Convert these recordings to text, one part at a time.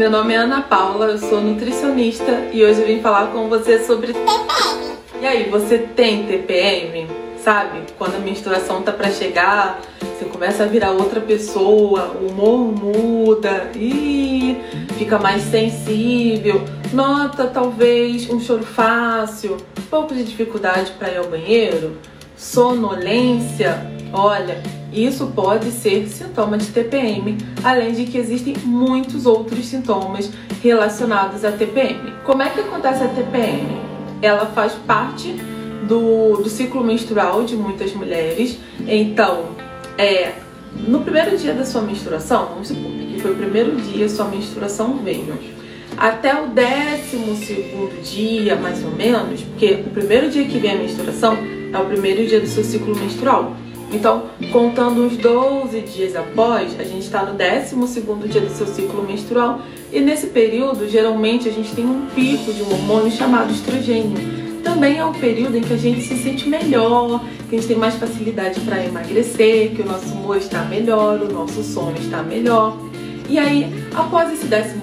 Meu nome é Ana Paula, eu sou nutricionista e hoje eu vim falar com você sobre TPM. E aí, você tem TPM? Sabe? Quando a menstruação tá para chegar, você começa a virar outra pessoa, o humor muda e fica mais sensível, nota talvez um choro fácil, um pouco de dificuldade para ir ao banheiro, sonolência. Olha, isso pode ser sintoma de TPM, além de que existem muitos outros sintomas relacionados à TPM. Como é que acontece a TPM? Ela faz parte do, do ciclo menstrual de muitas mulheres. Então, é no primeiro dia da sua menstruação, vamos supor que foi o primeiro dia sua menstruação veio. Até o décimo segundo dia, mais ou menos, porque o primeiro dia que vem a menstruação é o primeiro dia do seu ciclo menstrual. Então, contando uns 12 dias após, a gente está no 12 dia do seu ciclo menstrual e nesse período, geralmente, a gente tem um pico de um hormônio chamado estrogênio. Também é um período em que a gente se sente melhor, que a gente tem mais facilidade para emagrecer, que o nosso humor está melhor, o nosso sono está melhor. E aí, após esse 12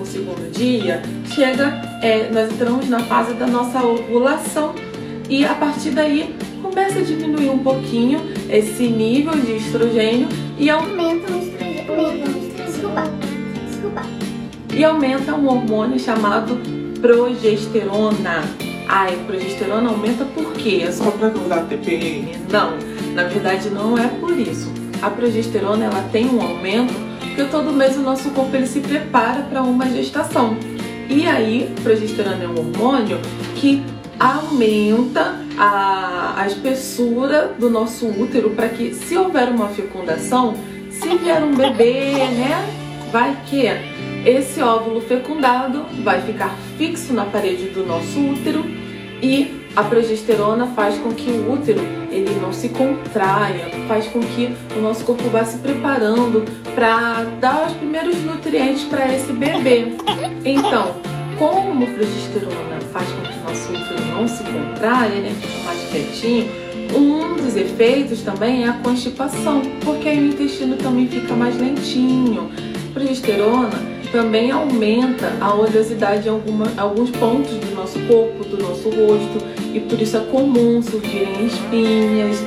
dia, chega, é, nós entramos na fase da nossa ovulação e a partir daí começa a diminuir um pouquinho esse nível de estrogênio e aumenta o estrogênio. Desculpa, desculpa. E aumenta um hormônio chamado progesterona. Ai, a progesterona aumenta por quê? É só pra causar TPM? Não, na verdade não é por isso. A progesterona ela tem um aumento porque todo mês o nosso corpo ele se prepara para uma gestação. E aí, progesterona é um hormônio que aumenta a, a espessura do nosso útero para que, se houver uma fecundação, se vier um bebê, né, vai que esse óvulo fecundado vai ficar fixo na parede do nosso útero e a progesterona faz com que o útero ele não se contraia, faz com que o nosso corpo vá se preparando para dar os primeiros nutrientes para esse bebê. Então, como a progesterona faz com que o nosso útero não se contraia, né, fica mais quietinho, um dos efeitos também é a constipação, porque aí o intestino também fica mais lentinho. A progesterona também aumenta a oleosidade em alguma, alguns pontos do nosso corpo, do nosso rosto, e por isso é comum surgirem espinhas.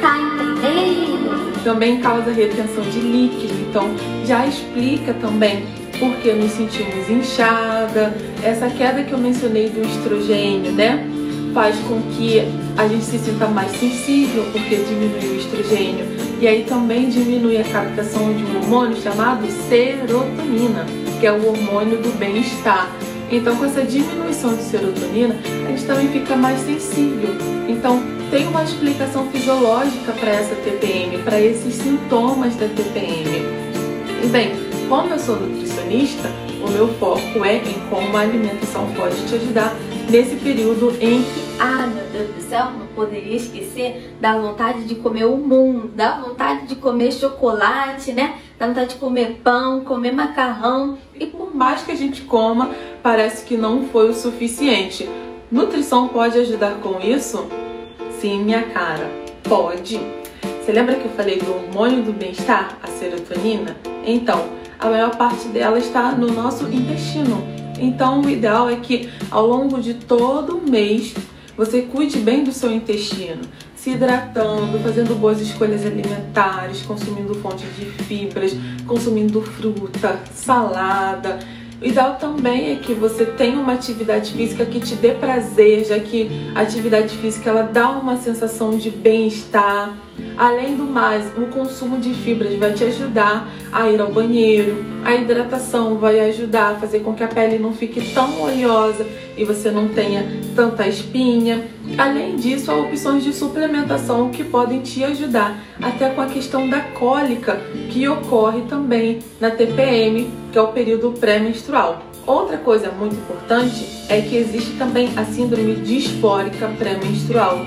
Tá entendendo? Também causa retenção de líquido, então já explica também porque nos sentimos inchada. Essa queda que eu mencionei do estrogênio, né? Faz com que a gente se sinta mais sensível, porque diminui o estrogênio. E aí também diminui a captação de um hormônio chamado serotonina, que é o hormônio do bem-estar. Então, com essa diminuição de serotonina, a gente também fica mais sensível. Então, tem uma explicação fisiológica para essa TPM, para esses sintomas da TPM. E bem, como eu sou nutricionista, o meu foco é em como a alimentação pode te ajudar nesse período em que, ah, meu Deus do céu, não poderia esquecer da vontade de comer o mundo, da vontade de comer chocolate, né? Da vontade de comer pão, comer macarrão. E por mais que a gente coma, parece que não foi o suficiente. Nutrição pode ajudar com isso? Sim, minha cara, pode. Você lembra que eu falei do hormônio do bem-estar, a serotonina? Então, a maior parte dela está no nosso intestino. Então, o ideal é que ao longo de todo o mês você cuide bem do seu intestino, se hidratando, fazendo boas escolhas alimentares, consumindo fontes de fibras, consumindo fruta, salada. O ideal também é que você tenha uma atividade física que te dê prazer, já que a atividade física ela dá uma sensação de bem-estar Além do mais, o consumo de fibras vai te ajudar a ir ao banheiro, a hidratação vai ajudar a fazer com que a pele não fique tão oleosa e você não tenha tanta espinha. Além disso, há opções de suplementação que podem te ajudar, até com a questão da cólica que ocorre também na TPM, que é o período pré-menstrual. Outra coisa muito importante é que existe também a síndrome disfórica pré-menstrual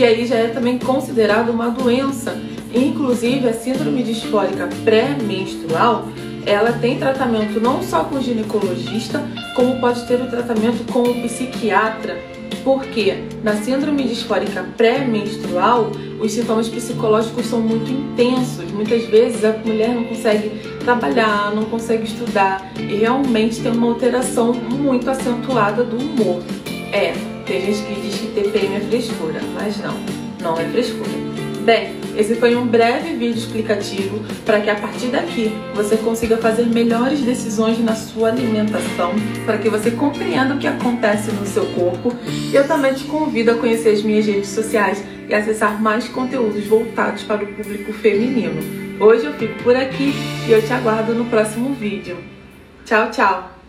que aí já é também considerado uma doença. Inclusive, a síndrome disfórica pré-menstrual, ela tem tratamento não só com ginecologista, como pode ter o tratamento com o psiquiatra. Porque na síndrome disfórica pré-menstrual, os sintomas psicológicos são muito intensos. Muitas vezes a mulher não consegue trabalhar, não consegue estudar e realmente tem uma alteração muito acentuada do humor. É, tem gente que diz que TPM é frescura, mas não, não é frescura. Bem, esse foi um breve vídeo explicativo para que a partir daqui você consiga fazer melhores decisões na sua alimentação, para que você compreenda o que acontece no seu corpo. Eu também te convido a conhecer as minhas redes sociais e acessar mais conteúdos voltados para o público feminino. Hoje eu fico por aqui e eu te aguardo no próximo vídeo. Tchau, tchau!